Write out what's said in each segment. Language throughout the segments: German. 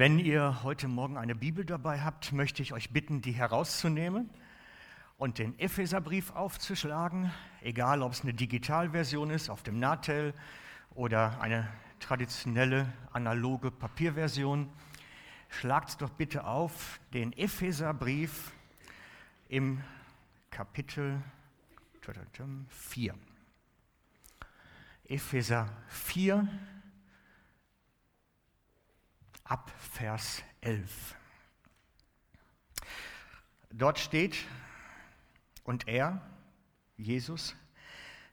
Wenn ihr heute Morgen eine Bibel dabei habt, möchte ich euch bitten, die herauszunehmen und den Epheserbrief aufzuschlagen, egal ob es eine Digitalversion ist auf dem Natel oder eine traditionelle analoge Papierversion. Schlagt doch bitte auf den Epheserbrief im Kapitel 4. Epheser 4 ab Vers 11. Dort steht, und er, Jesus,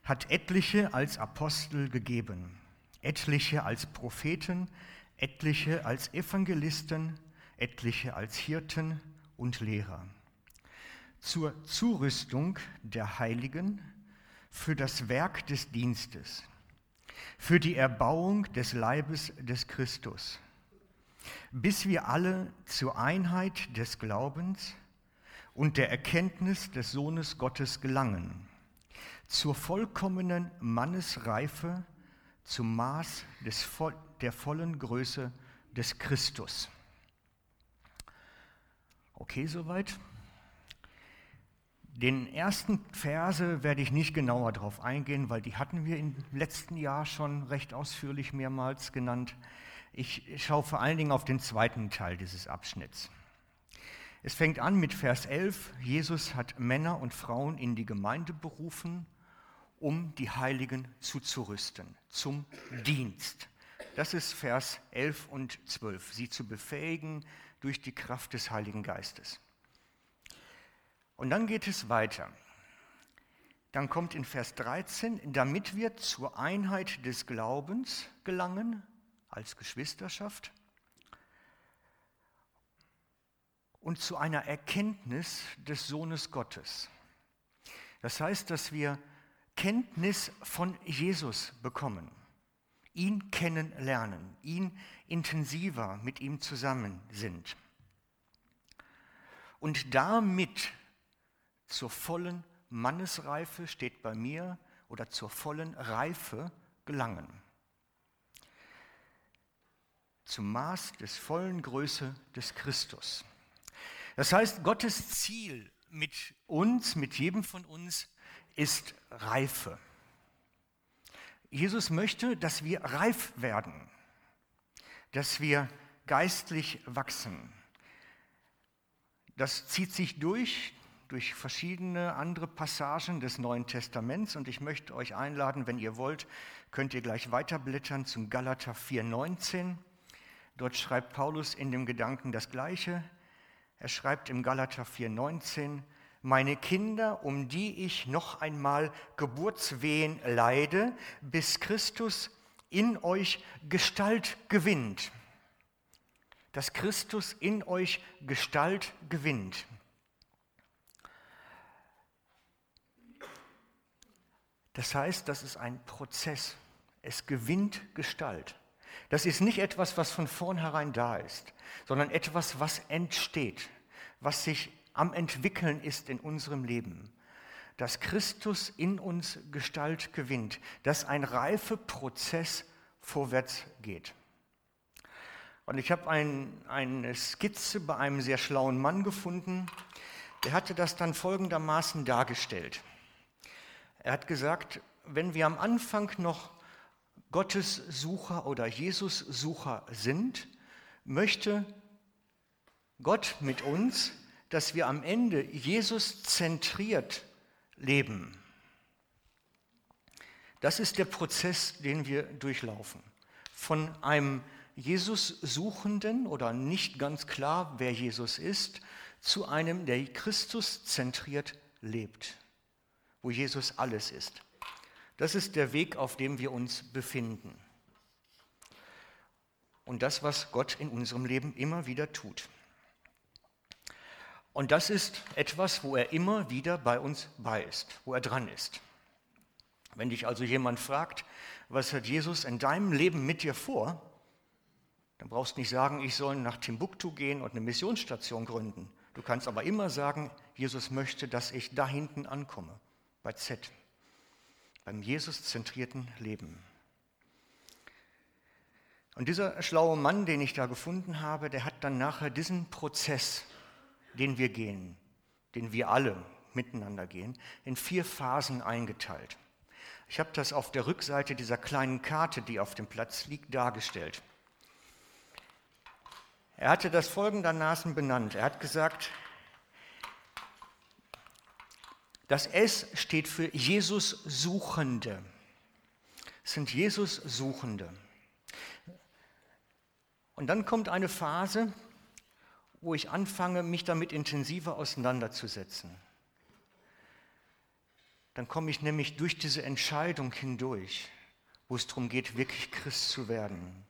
hat etliche als Apostel gegeben, etliche als Propheten, etliche als Evangelisten, etliche als Hirten und Lehrer. Zur Zurüstung der Heiligen für das Werk des Dienstes, für die Erbauung des Leibes des Christus bis wir alle zur Einheit des Glaubens und der Erkenntnis des Sohnes Gottes gelangen, zur vollkommenen Mannesreife, zum Maß des, der vollen Größe des Christus. Okay, soweit? Den ersten Verse werde ich nicht genauer darauf eingehen, weil die hatten wir im letzten Jahr schon recht ausführlich mehrmals genannt. Ich schaue vor allen Dingen auf den zweiten Teil dieses Abschnitts. Es fängt an mit Vers 11. Jesus hat Männer und Frauen in die Gemeinde berufen, um die Heiligen zuzurüsten, zum Dienst. Das ist Vers 11 und 12, sie zu befähigen durch die Kraft des Heiligen Geistes. Und dann geht es weiter. Dann kommt in Vers 13, damit wir zur Einheit des Glaubens gelangen als Geschwisterschaft und zu einer Erkenntnis des Sohnes Gottes. Das heißt, dass wir Kenntnis von Jesus bekommen, ihn kennenlernen, ihn intensiver mit ihm zusammen sind und damit zur vollen Mannesreife steht bei mir oder zur vollen Reife gelangen zum Maß des vollen Größe des Christus. Das heißt, Gottes Ziel mit uns, mit jedem von uns, ist Reife. Jesus möchte, dass wir reif werden, dass wir geistlich wachsen. Das zieht sich durch, durch verschiedene andere Passagen des Neuen Testaments und ich möchte euch einladen, wenn ihr wollt, könnt ihr gleich weiterblättern zum Galater 4,19. Dort schreibt Paulus in dem Gedanken das Gleiche. Er schreibt im Galater 4,19, meine Kinder, um die ich noch einmal Geburtswehen leide, bis Christus in euch Gestalt gewinnt. Dass Christus in euch Gestalt gewinnt. Das heißt, das ist ein Prozess. Es gewinnt Gestalt. Das ist nicht etwas, was von vornherein da ist, sondern etwas, was entsteht, was sich am entwickeln ist in unserem Leben. Dass Christus in uns Gestalt gewinnt, dass ein Reifeprozess vorwärts geht. Und ich habe ein, eine Skizze bei einem sehr schlauen Mann gefunden, der hatte das dann folgendermaßen dargestellt. Er hat gesagt, wenn wir am Anfang noch Gottes Sucher oder Jesus Sucher sind, möchte Gott mit uns, dass wir am Ende Jesus zentriert leben. Das ist der Prozess, den wir durchlaufen. Von einem Jesus Suchenden oder nicht ganz klar, wer Jesus ist, zu einem, der Christus zentriert lebt, wo Jesus alles ist. Das ist der Weg, auf dem wir uns befinden. Und das, was Gott in unserem Leben immer wieder tut. Und das ist etwas, wo er immer wieder bei uns bei ist, wo er dran ist. Wenn dich also jemand fragt, was hat Jesus in deinem Leben mit dir vor, dann brauchst du nicht sagen, ich soll nach Timbuktu gehen und eine Missionsstation gründen. Du kannst aber immer sagen, Jesus möchte, dass ich da hinten ankomme, bei Z beim Jesus-zentrierten Leben. Und dieser schlaue Mann, den ich da gefunden habe, der hat dann nachher diesen Prozess, den wir gehen, den wir alle miteinander gehen, in vier Phasen eingeteilt. Ich habe das auf der Rückseite dieser kleinen Karte, die auf dem Platz liegt, dargestellt. Er hatte das folgendermaßen benannt. Er hat gesagt, das S steht für Jesus Suchende. Es sind Jesus Suchende. Und dann kommt eine Phase, wo ich anfange, mich damit intensiver auseinanderzusetzen. Dann komme ich nämlich durch diese Entscheidung hindurch, wo es darum geht, wirklich Christ zu werden.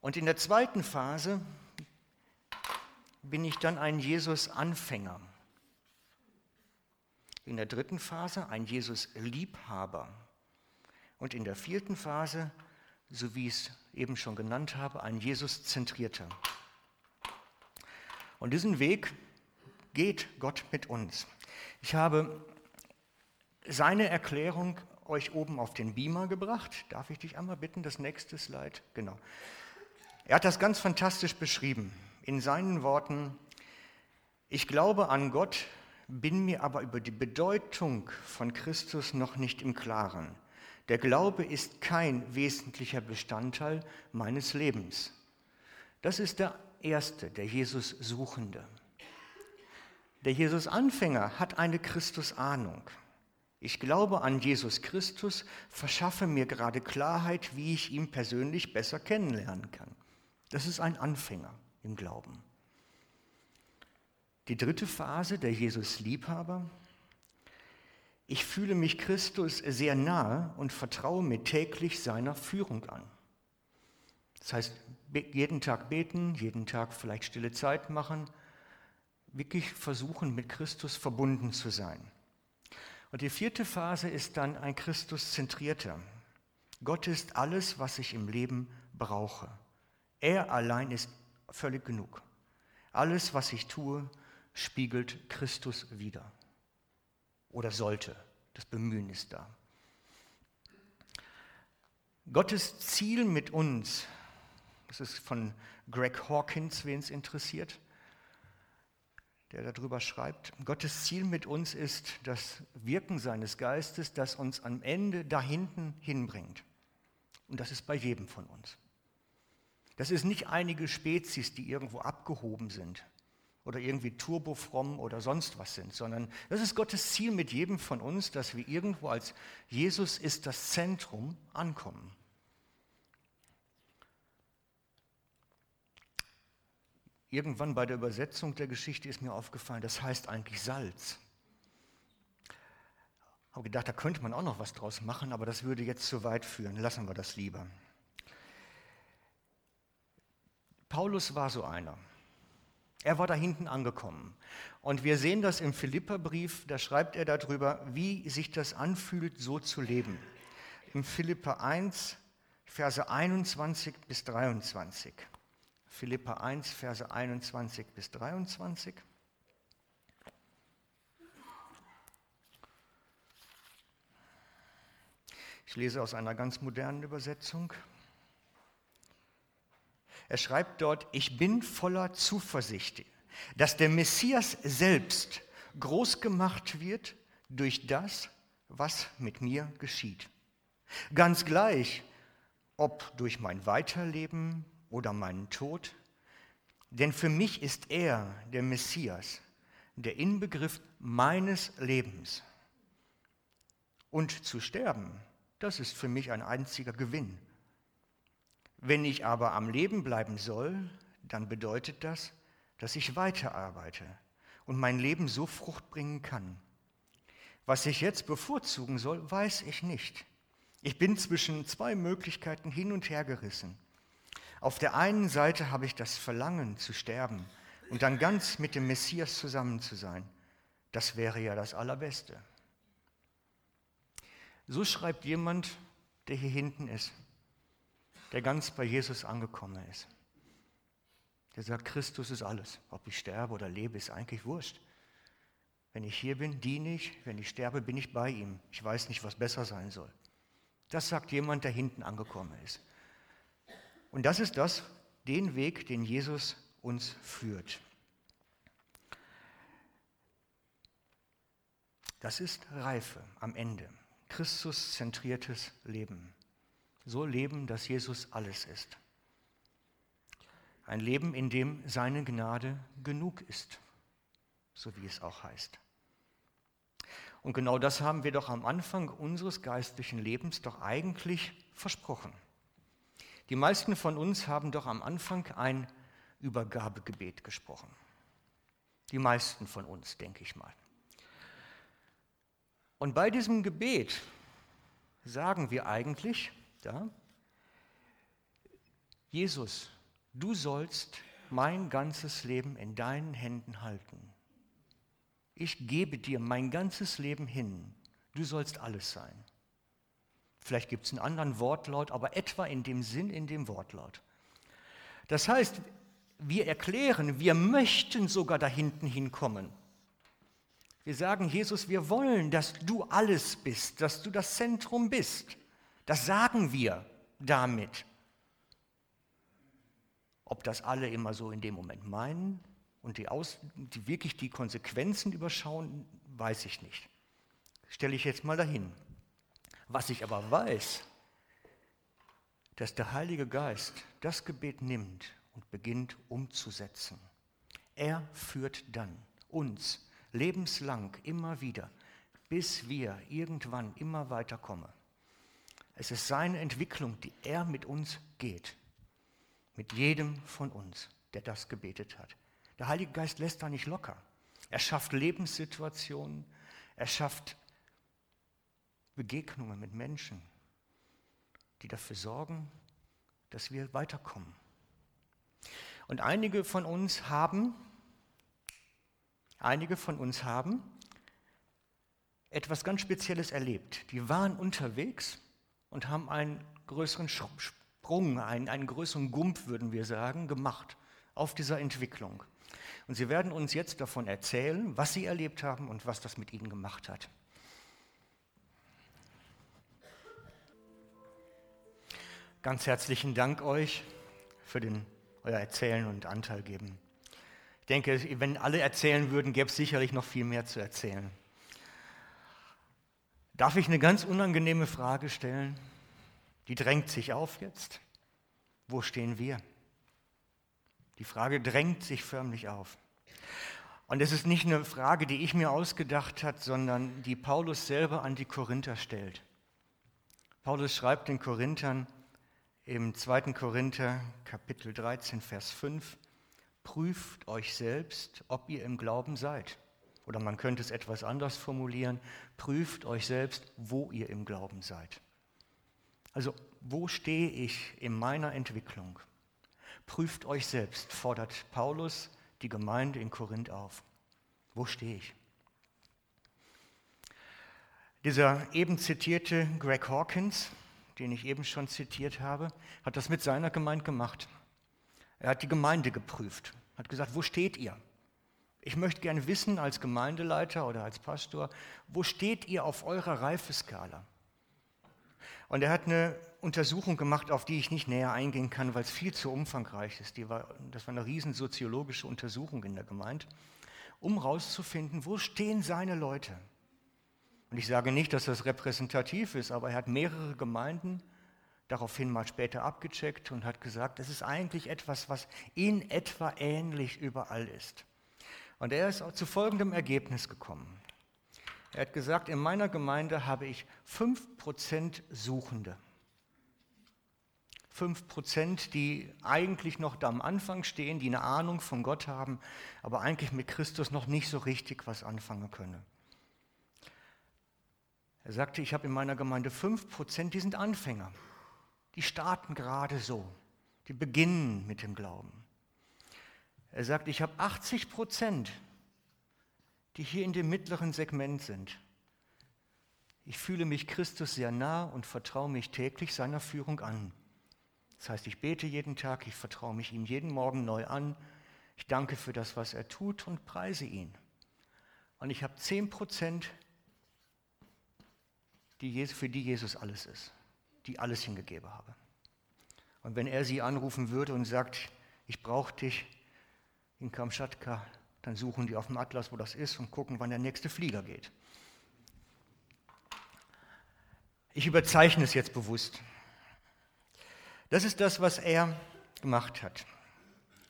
Und in der zweiten Phase bin ich dann ein Jesus-Anfänger. In der dritten Phase ein Jesus-Liebhaber. Und in der vierten Phase, so wie ich es eben schon genannt habe, ein Jesus-Zentrierter. Und diesen Weg geht Gott mit uns. Ich habe seine Erklärung euch oben auf den Beamer gebracht. Darf ich dich einmal bitten, das nächste Slide? Genau. Er hat das ganz fantastisch beschrieben. In seinen Worten, ich glaube an Gott, bin mir aber über die Bedeutung von Christus noch nicht im Klaren. Der Glaube ist kein wesentlicher Bestandteil meines Lebens. Das ist der Erste, der Jesus Suchende. Der Jesus Anfänger hat eine Christusahnung. Ich glaube an Jesus Christus, verschaffe mir gerade Klarheit, wie ich ihn persönlich besser kennenlernen kann. Das ist ein Anfänger im Glauben. Die dritte Phase, der Jesus-Liebhaber. Ich fühle mich Christus sehr nahe und vertraue mir täglich seiner Führung an. Das heißt, jeden Tag beten, jeden Tag vielleicht stille Zeit machen, wirklich versuchen, mit Christus verbunden zu sein. Und die vierte Phase ist dann ein Christus-zentrierter. Gott ist alles, was ich im Leben brauche. Er allein ist völlig genug. Alles, was ich tue, spiegelt Christus wider. Oder sollte. Das Bemühen ist da. Gottes Ziel mit uns, das ist von Greg Hawkins, wen es interessiert, der darüber schreibt. Gottes Ziel mit uns ist das Wirken seines Geistes, das uns am Ende da hinten hinbringt. Und das ist bei jedem von uns. Das ist nicht einige Spezies, die irgendwo abgehoben sind oder irgendwie turbofromm oder sonst was sind, sondern das ist Gottes Ziel mit jedem von uns, dass wir irgendwo als Jesus ist das Zentrum ankommen. Irgendwann bei der Übersetzung der Geschichte ist mir aufgefallen, das heißt eigentlich Salz. Habe gedacht, da könnte man auch noch was draus machen, aber das würde jetzt zu weit führen. Lassen wir das lieber. Paulus war so einer. Er war da hinten angekommen. Und wir sehen das im Philipperbrief, da schreibt er darüber, wie sich das anfühlt, so zu leben. Im Philipper 1, Verse 21 bis 23. Philippa 1, Verse 21 bis 23. Ich lese aus einer ganz modernen Übersetzung. Er schreibt dort, ich bin voller Zuversicht, dass der Messias selbst groß gemacht wird durch das, was mit mir geschieht. Ganz gleich, ob durch mein Weiterleben oder meinen Tod? Denn für mich ist er der Messias, der Inbegriff meines Lebens. Und zu sterben, das ist für mich ein einziger Gewinn. Wenn ich aber am Leben bleiben soll, dann bedeutet das, dass ich weiterarbeite und mein Leben so Frucht bringen kann. Was ich jetzt bevorzugen soll, weiß ich nicht. Ich bin zwischen zwei Möglichkeiten hin und her gerissen. Auf der einen Seite habe ich das Verlangen zu sterben und dann ganz mit dem Messias zusammen zu sein. Das wäre ja das Allerbeste. So schreibt jemand, der hier hinten ist, der ganz bei Jesus angekommen ist. Der sagt, Christus ist alles. Ob ich sterbe oder lebe, ist eigentlich wurscht. Wenn ich hier bin, diene ich. Wenn ich sterbe, bin ich bei ihm. Ich weiß nicht, was besser sein soll. Das sagt jemand, der hinten angekommen ist. Und das ist das, den Weg, den Jesus uns führt. Das ist Reife am Ende. Christus-zentriertes Leben. So leben, dass Jesus alles ist. Ein Leben, in dem seine Gnade genug ist, so wie es auch heißt. Und genau das haben wir doch am Anfang unseres geistlichen Lebens doch eigentlich versprochen. Die meisten von uns haben doch am Anfang ein Übergabegebet gesprochen. Die meisten von uns, denke ich mal. Und bei diesem Gebet sagen wir eigentlich, ja, Jesus, du sollst mein ganzes Leben in deinen Händen halten. Ich gebe dir mein ganzes Leben hin. Du sollst alles sein. Vielleicht gibt es einen anderen Wortlaut, aber etwa in dem Sinn, in dem Wortlaut. Das heißt, wir erklären, wir möchten sogar da hinten hinkommen. Wir sagen, Jesus, wir wollen, dass du alles bist, dass du das Zentrum bist. Das sagen wir damit. Ob das alle immer so in dem Moment meinen und die, Aus, die wirklich die Konsequenzen überschauen, weiß ich nicht. Stelle ich jetzt mal dahin. Was ich aber weiß, dass der Heilige Geist das Gebet nimmt und beginnt umzusetzen. Er führt dann uns lebenslang immer wieder, bis wir irgendwann immer weiter kommen. Es ist seine Entwicklung, die er mit uns geht, mit jedem von uns, der das gebetet hat. Der Heilige Geist lässt da nicht locker. Er schafft Lebenssituationen, er schafft Begegnungen mit Menschen, die dafür sorgen, dass wir weiterkommen. Und einige von uns haben Einige von uns haben etwas ganz Spezielles erlebt. Die waren unterwegs und haben einen größeren Sprung, einen, einen größeren Gump, würden wir sagen, gemacht auf dieser Entwicklung. Und sie werden uns jetzt davon erzählen, was sie erlebt haben und was das mit ihnen gemacht hat. Ganz herzlichen Dank euch für den, euer Erzählen und Anteil geben. Ich denke, wenn alle erzählen würden, gäbe es sicherlich noch viel mehr zu erzählen. Darf ich eine ganz unangenehme Frage stellen? Die drängt sich auf jetzt. Wo stehen wir? Die Frage drängt sich förmlich auf. Und es ist nicht eine Frage, die ich mir ausgedacht habe, sondern die Paulus selber an die Korinther stellt. Paulus schreibt den Korinthern im 2. Korinther Kapitel 13, Vers 5, prüft euch selbst, ob ihr im Glauben seid. Oder man könnte es etwas anders formulieren, prüft euch selbst, wo ihr im Glauben seid. Also wo stehe ich in meiner Entwicklung? Prüft euch selbst, fordert Paulus die Gemeinde in Korinth auf. Wo stehe ich? Dieser eben zitierte Greg Hawkins, den ich eben schon zitiert habe, hat das mit seiner Gemeinde gemacht. Er hat die Gemeinde geprüft, hat gesagt, wo steht ihr? Ich möchte gerne wissen als Gemeindeleiter oder als Pastor, wo steht ihr auf eurer Reifeskala? Und er hat eine Untersuchung gemacht, auf die ich nicht näher eingehen kann, weil es viel zu umfangreich ist. War, das war eine riesen soziologische Untersuchung in der Gemeinde, um herauszufinden, wo stehen seine Leute. Und ich sage nicht, dass das repräsentativ ist, aber er hat mehrere Gemeinden daraufhin mal später abgecheckt und hat gesagt, es ist eigentlich etwas, was in etwa ähnlich überall ist. Und er ist zu folgendem Ergebnis gekommen. Er hat gesagt, in meiner Gemeinde habe ich 5% Suchende. 5%, die eigentlich noch da am Anfang stehen, die eine Ahnung von Gott haben, aber eigentlich mit Christus noch nicht so richtig was anfangen können. Er sagte, ich habe in meiner Gemeinde 5%, die sind Anfänger die starten gerade so, die beginnen mit dem Glauben. Er sagt, ich habe 80 Prozent, die hier in dem mittleren Segment sind. Ich fühle mich Christus sehr nah und vertraue mich täglich seiner Führung an. Das heißt, ich bete jeden Tag, ich vertraue mich ihm jeden Morgen neu an. Ich danke für das, was er tut und preise ihn. Und ich habe 10 Prozent, für die Jesus alles ist die alles hingegeben habe. Und wenn er sie anrufen würde und sagt, ich brauche dich in Kamtschatka, dann suchen die auf dem Atlas, wo das ist und gucken, wann der nächste Flieger geht. Ich überzeichne es jetzt bewusst. Das ist das, was er gemacht hat.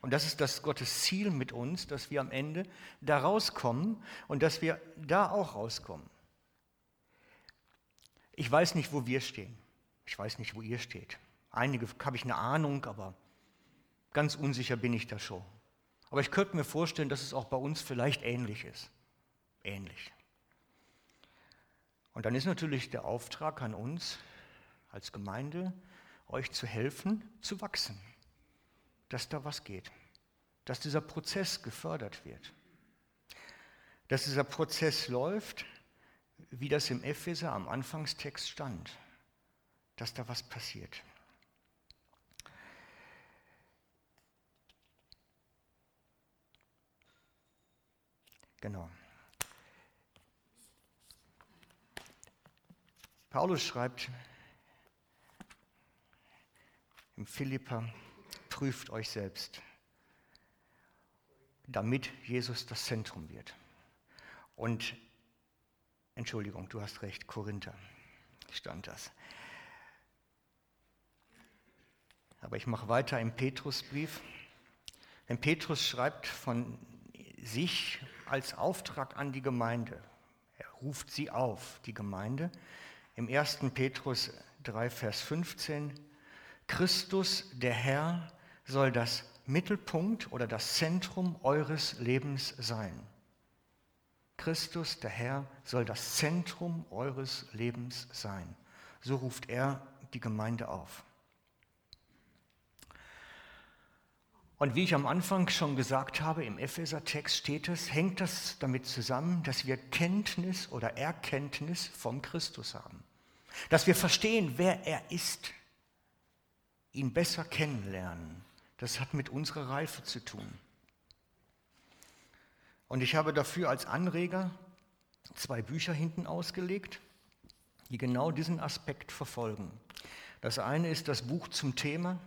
Und das ist das Gottes Ziel mit uns, dass wir am Ende da rauskommen und dass wir da auch rauskommen. Ich weiß nicht, wo wir stehen. Ich weiß nicht, wo ihr steht. Einige habe ich eine Ahnung, aber ganz unsicher bin ich da schon. Aber ich könnte mir vorstellen, dass es auch bei uns vielleicht ähnlich ist. Ähnlich. Und dann ist natürlich der Auftrag an uns als Gemeinde, euch zu helfen, zu wachsen, dass da was geht, dass dieser Prozess gefördert wird, dass dieser Prozess läuft, wie das im Epheser am Anfangstext stand, dass da was passiert. Genau. Paulus schreibt im Philippa, prüft euch selbst, damit Jesus das Zentrum wird. Und, Entschuldigung, du hast recht, Korinther stand das. Aber ich mache weiter im Petrusbrief. Denn Petrus schreibt von sich als Auftrag an die Gemeinde. Er ruft sie auf, die Gemeinde, im 1. Petrus 3, Vers 15, Christus, der Herr, soll das Mittelpunkt oder das Zentrum eures Lebens sein. Christus, der Herr, soll das Zentrum eures Lebens sein. So ruft er die Gemeinde auf. Und wie ich am Anfang schon gesagt habe, im Epheser-Text steht es, hängt das damit zusammen, dass wir Kenntnis oder Erkenntnis vom Christus haben. Dass wir verstehen, wer er ist, ihn besser kennenlernen. Das hat mit unserer Reife zu tun. Und ich habe dafür als Anreger zwei Bücher hinten ausgelegt, die genau diesen Aspekt verfolgen. Das eine ist das Buch zum Thema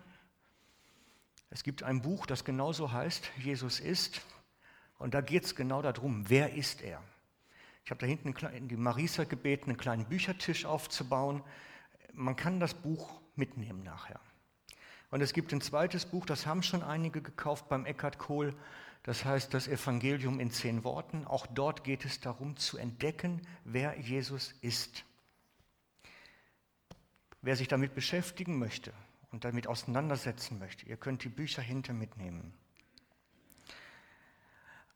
es gibt ein Buch, das genauso heißt, Jesus ist. Und da geht es genau darum, wer ist er? Ich habe da hinten in die Marisa gebeten, einen kleinen Büchertisch aufzubauen. Man kann das Buch mitnehmen nachher. Und es gibt ein zweites Buch, das haben schon einige gekauft beim Eckhard Kohl. Das heißt das Evangelium in zehn Worten. Auch dort geht es darum zu entdecken, wer Jesus ist. Wer sich damit beschäftigen möchte, und damit auseinandersetzen möchte, ihr könnt die Bücher hinter mitnehmen.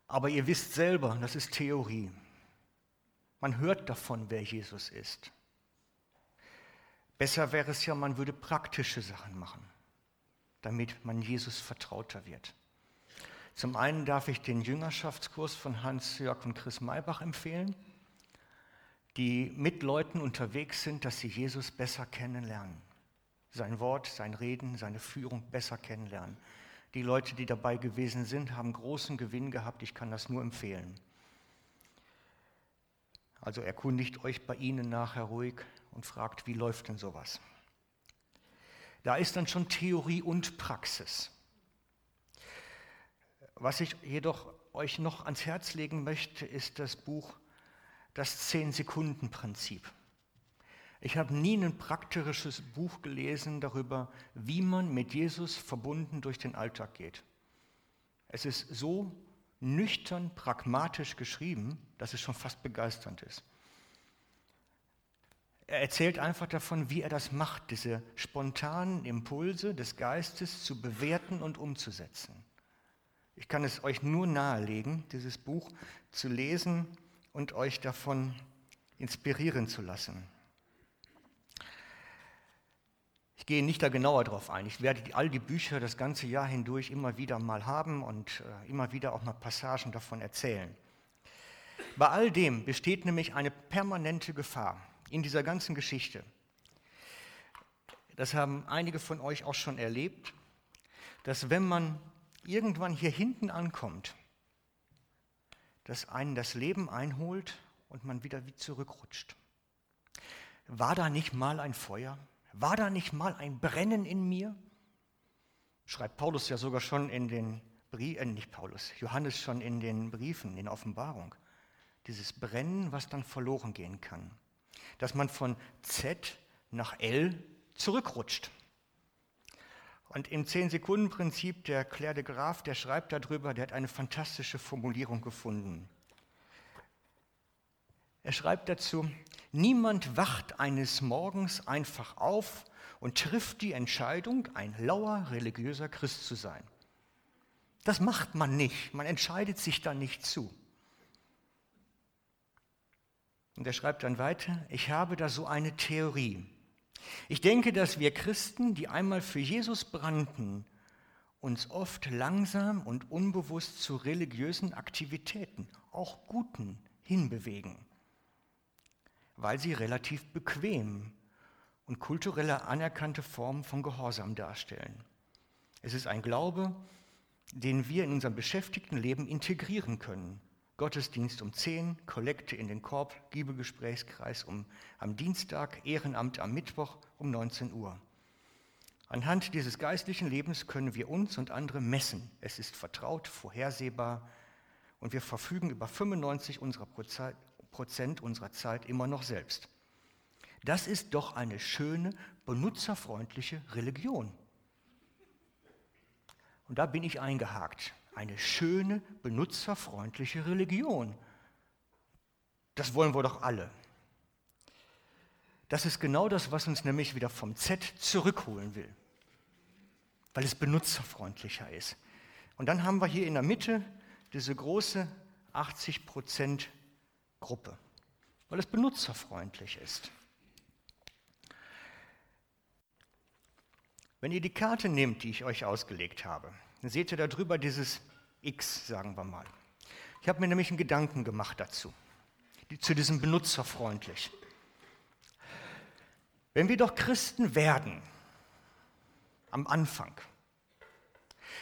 Aber ihr wisst selber, das ist Theorie. Man hört davon, wer Jesus ist. Besser wäre es ja, man würde praktische Sachen machen, damit man Jesus vertrauter wird. Zum einen darf ich den Jüngerschaftskurs von Hans-Jörg und Chris Maybach empfehlen, die mit Leuten unterwegs sind, dass sie Jesus besser kennenlernen sein Wort, sein Reden, seine Führung besser kennenlernen. Die Leute, die dabei gewesen sind, haben großen Gewinn gehabt. Ich kann das nur empfehlen. Also erkundigt euch bei ihnen nachher ruhig und fragt, wie läuft denn sowas? Da ist dann schon Theorie und Praxis. Was ich jedoch euch noch ans Herz legen möchte, ist das Buch Das Zehn-Sekunden-Prinzip. Ich habe nie ein praktisches Buch gelesen darüber, wie man mit Jesus verbunden durch den Alltag geht. Es ist so nüchtern, pragmatisch geschrieben, dass es schon fast begeisternd ist. Er erzählt einfach davon, wie er das macht, diese spontanen Impulse des Geistes zu bewerten und umzusetzen. Ich kann es euch nur nahelegen, dieses Buch zu lesen und euch davon inspirieren zu lassen. Ich gehe nicht da genauer drauf ein. Ich werde all die Bücher das ganze Jahr hindurch immer wieder mal haben und äh, immer wieder auch mal Passagen davon erzählen. Bei all dem besteht nämlich eine permanente Gefahr in dieser ganzen Geschichte. Das haben einige von euch auch schon erlebt, dass wenn man irgendwann hier hinten ankommt, dass einen das Leben einholt und man wieder wie zurückrutscht. War da nicht mal ein Feuer? War da nicht mal ein Brennen in mir? Schreibt Paulus ja sogar schon in den Briefen, äh, nicht Paulus, Johannes schon in den Briefen, in Offenbarung. Dieses Brennen, was dann verloren gehen kann. Dass man von Z nach L zurückrutscht. Und im 10-Sekunden-Prinzip, der Claire de Graaf, der schreibt darüber, der hat eine fantastische Formulierung gefunden. Er schreibt dazu, niemand wacht eines Morgens einfach auf und trifft die Entscheidung, ein lauer religiöser Christ zu sein. Das macht man nicht, man entscheidet sich da nicht zu. Und er schreibt dann weiter, ich habe da so eine Theorie. Ich denke, dass wir Christen, die einmal für Jesus brannten, uns oft langsam und unbewusst zu religiösen Aktivitäten, auch guten, hinbewegen weil sie relativ bequem und kulturelle anerkannte Formen von Gehorsam darstellen. Es ist ein Glaube, den wir in unserem beschäftigten Leben integrieren können. Gottesdienst um 10, Kollekte in den Korb, Giebegesprächskreis um, am Dienstag, Ehrenamt am Mittwoch um 19 Uhr. Anhand dieses geistlichen Lebens können wir uns und andere messen. Es ist vertraut, vorhersehbar und wir verfügen über 95 unserer Prozent unserer Zeit immer noch selbst. Das ist doch eine schöne, benutzerfreundliche Religion. Und da bin ich eingehakt. Eine schöne, benutzerfreundliche Religion. Das wollen wir doch alle. Das ist genau das, was uns nämlich wieder vom Z zurückholen will, weil es benutzerfreundlicher ist. Und dann haben wir hier in der Mitte diese große 80 Prozent Gruppe, weil es benutzerfreundlich ist. Wenn ihr die Karte nehmt, die ich euch ausgelegt habe, dann seht ihr da drüber dieses X, sagen wir mal. Ich habe mir nämlich einen Gedanken gemacht dazu, zu diesem benutzerfreundlich. Wenn wir doch Christen werden, am Anfang,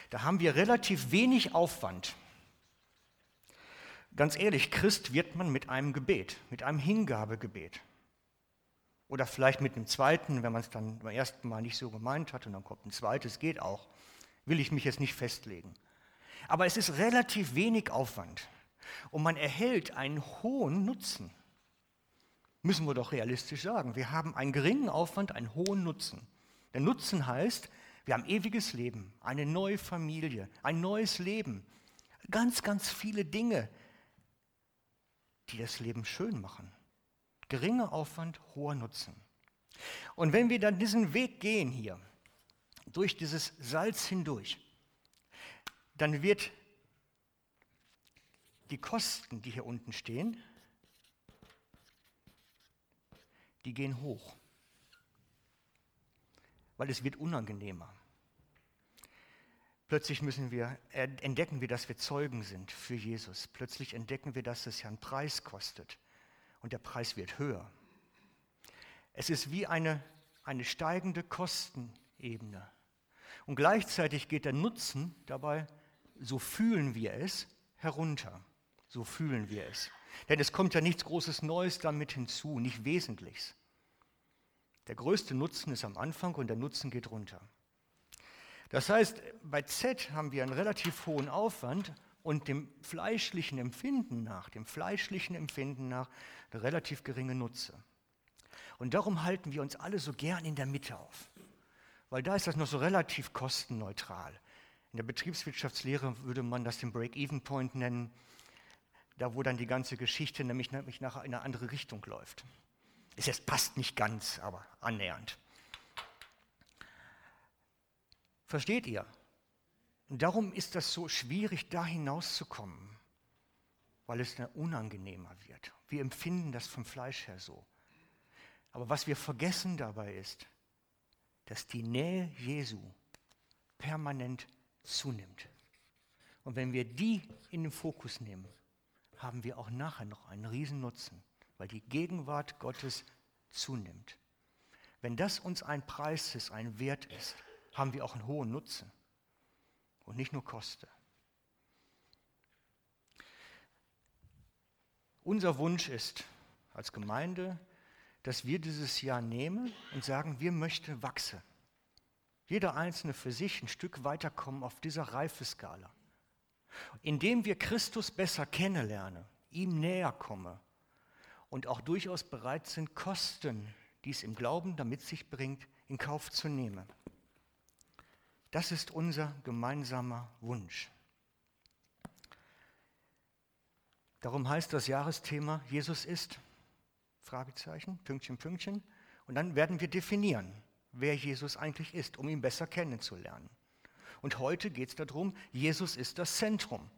da haben wir relativ wenig Aufwand, Ganz ehrlich, Christ wird man mit einem Gebet, mit einem Hingabegebet. Oder vielleicht mit einem zweiten, wenn man es dann beim ersten Mal nicht so gemeint hat und dann kommt ein zweites, geht auch. Will ich mich jetzt nicht festlegen. Aber es ist relativ wenig Aufwand und man erhält einen hohen Nutzen. Müssen wir doch realistisch sagen. Wir haben einen geringen Aufwand, einen hohen Nutzen. Der Nutzen heißt, wir haben ewiges Leben, eine neue Familie, ein neues Leben. Ganz, ganz viele Dinge, die das Leben schön machen. Geringer Aufwand, hoher Nutzen. Und wenn wir dann diesen Weg gehen hier, durch dieses Salz hindurch, dann wird die Kosten, die hier unten stehen, die gehen hoch, weil es wird unangenehmer. Plötzlich müssen wir, entdecken wir, dass wir Zeugen sind für Jesus. Plötzlich entdecken wir, dass es ja einen Preis kostet. Und der Preis wird höher. Es ist wie eine, eine steigende Kostenebene. Und gleichzeitig geht der Nutzen dabei, so fühlen wir es, herunter. So fühlen wir es. Denn es kommt ja nichts Großes Neues damit hinzu, nicht Wesentliches. Der größte Nutzen ist am Anfang und der Nutzen geht runter. Das heißt, bei Z haben wir einen relativ hohen Aufwand und dem fleischlichen Empfinden nach, dem fleischlichen Empfinden nach, eine relativ geringe Nutze. Und darum halten wir uns alle so gern in der Mitte auf, weil da ist das noch so relativ kostenneutral. In der Betriebswirtschaftslehre würde man das den Break-Even-Point nennen, da wo dann die ganze Geschichte nämlich, nachher in eine andere Richtung läuft. Es passt nicht ganz, aber annähernd. Versteht ihr? Und darum ist das so schwierig, da hinauszukommen, weil es dann unangenehmer wird. Wir empfinden das vom Fleisch her so. Aber was wir vergessen dabei ist, dass die Nähe Jesu permanent zunimmt. Und wenn wir die in den Fokus nehmen, haben wir auch nachher noch einen riesen Nutzen, weil die Gegenwart Gottes zunimmt. Wenn das uns ein Preis ist, ein Wert ist, haben wir auch einen hohen Nutzen und nicht nur Kosten. Unser Wunsch ist als Gemeinde, dass wir dieses Jahr nehmen und sagen, wir möchten wachsen. Jeder Einzelne für sich ein Stück weiterkommen auf dieser Reifeskala. Indem wir Christus besser kennenlernen, ihm näher kommen und auch durchaus bereit sind, Kosten, die es im Glauben damit sich bringt, in Kauf zu nehmen. Das ist unser gemeinsamer Wunsch. Darum heißt das Jahresthema Jesus ist Fragezeichen, Pünktchen, Pünktchen. Und dann werden wir definieren, wer Jesus eigentlich ist, um ihn besser kennenzulernen. Und heute geht es darum, Jesus ist das Zentrum.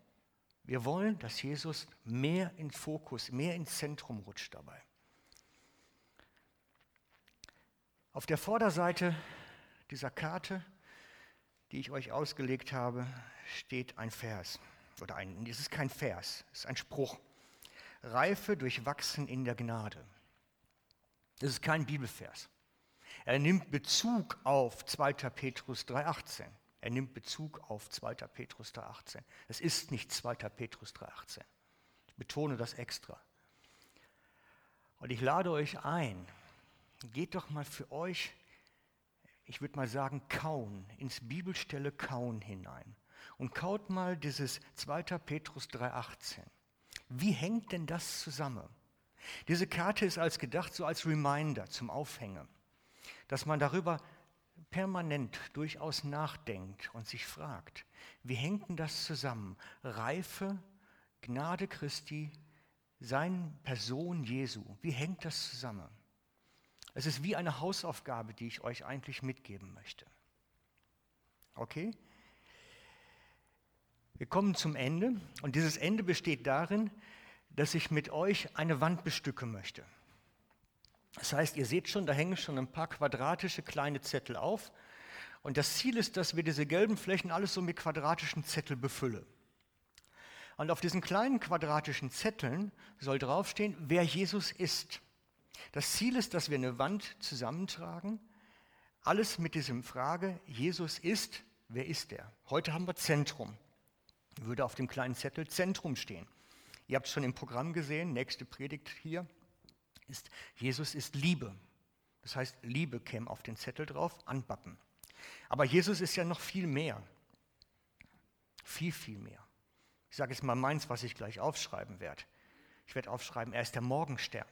Wir wollen, dass Jesus mehr in Fokus, mehr ins Zentrum rutscht dabei. Auf der Vorderseite dieser Karte, die ich euch ausgelegt habe, steht ein Vers. Oder ein, es ist kein Vers, es ist ein Spruch. Reife durchwachsen in der Gnade. Das ist kein Bibelvers. Er nimmt Bezug auf 2. Petrus 3,18. Er nimmt Bezug auf 2. Petrus 3,18. Es ist nicht 2. Petrus 3,18. Ich betone das extra. Und ich lade euch ein, geht doch mal für euch, ich würde mal sagen, kauen, ins Bibelstelle kauen hinein. Und kaut mal dieses 2. Petrus 3,18. Wie hängt denn das zusammen? Diese Karte ist als gedacht so als Reminder zum Aufhängen, dass man darüber permanent durchaus nachdenkt und sich fragt, wie hängt denn das zusammen? Reife, Gnade Christi, sein Person Jesu, wie hängt das zusammen? Es ist wie eine Hausaufgabe, die ich euch eigentlich mitgeben möchte. Okay? Wir kommen zum Ende und dieses Ende besteht darin, dass ich mit euch eine Wand bestücken möchte. Das heißt, ihr seht schon, da hängen schon ein paar quadratische kleine Zettel auf. Und das Ziel ist, dass wir diese gelben Flächen alles so mit quadratischen Zetteln befüllen. Und auf diesen kleinen quadratischen Zetteln soll draufstehen, wer Jesus ist. Das Ziel ist, dass wir eine Wand zusammentragen. Alles mit diesem Frage, Jesus ist, wer ist er? Heute haben wir Zentrum. Würde auf dem kleinen Zettel Zentrum stehen. Ihr habt es schon im Programm gesehen, nächste Predigt hier ist, Jesus ist Liebe. Das heißt, Liebe käme auf den Zettel drauf, anbappen. Aber Jesus ist ja noch viel mehr. Viel, viel mehr. Ich sage jetzt mal meins, was ich gleich aufschreiben werde. Ich werde aufschreiben, er ist der Morgenstern.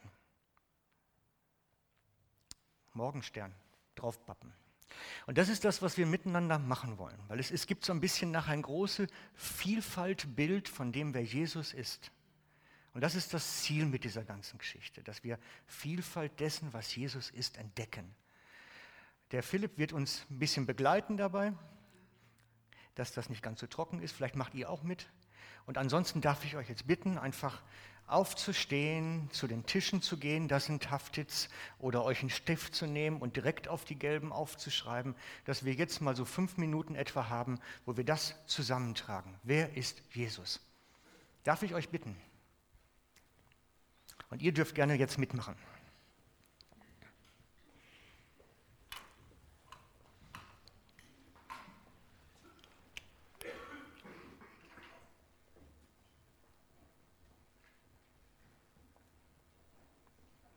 Morgenstern, draufpappen. Und das ist das, was wir miteinander machen wollen, weil es, es gibt so ein bisschen nachher ein großes Vielfaltbild von dem, wer Jesus ist. Und das ist das Ziel mit dieser ganzen Geschichte, dass wir Vielfalt dessen, was Jesus ist, entdecken. Der Philipp wird uns ein bisschen begleiten dabei, dass das nicht ganz so trocken ist. Vielleicht macht ihr auch mit. Und ansonsten darf ich euch jetzt bitten, einfach aufzustehen, zu den Tischen zu gehen, das sind Haftits, oder euch einen Stift zu nehmen und direkt auf die gelben aufzuschreiben, dass wir jetzt mal so fünf Minuten etwa haben, wo wir das zusammentragen. Wer ist Jesus? Darf ich euch bitten? Und ihr dürft gerne jetzt mitmachen.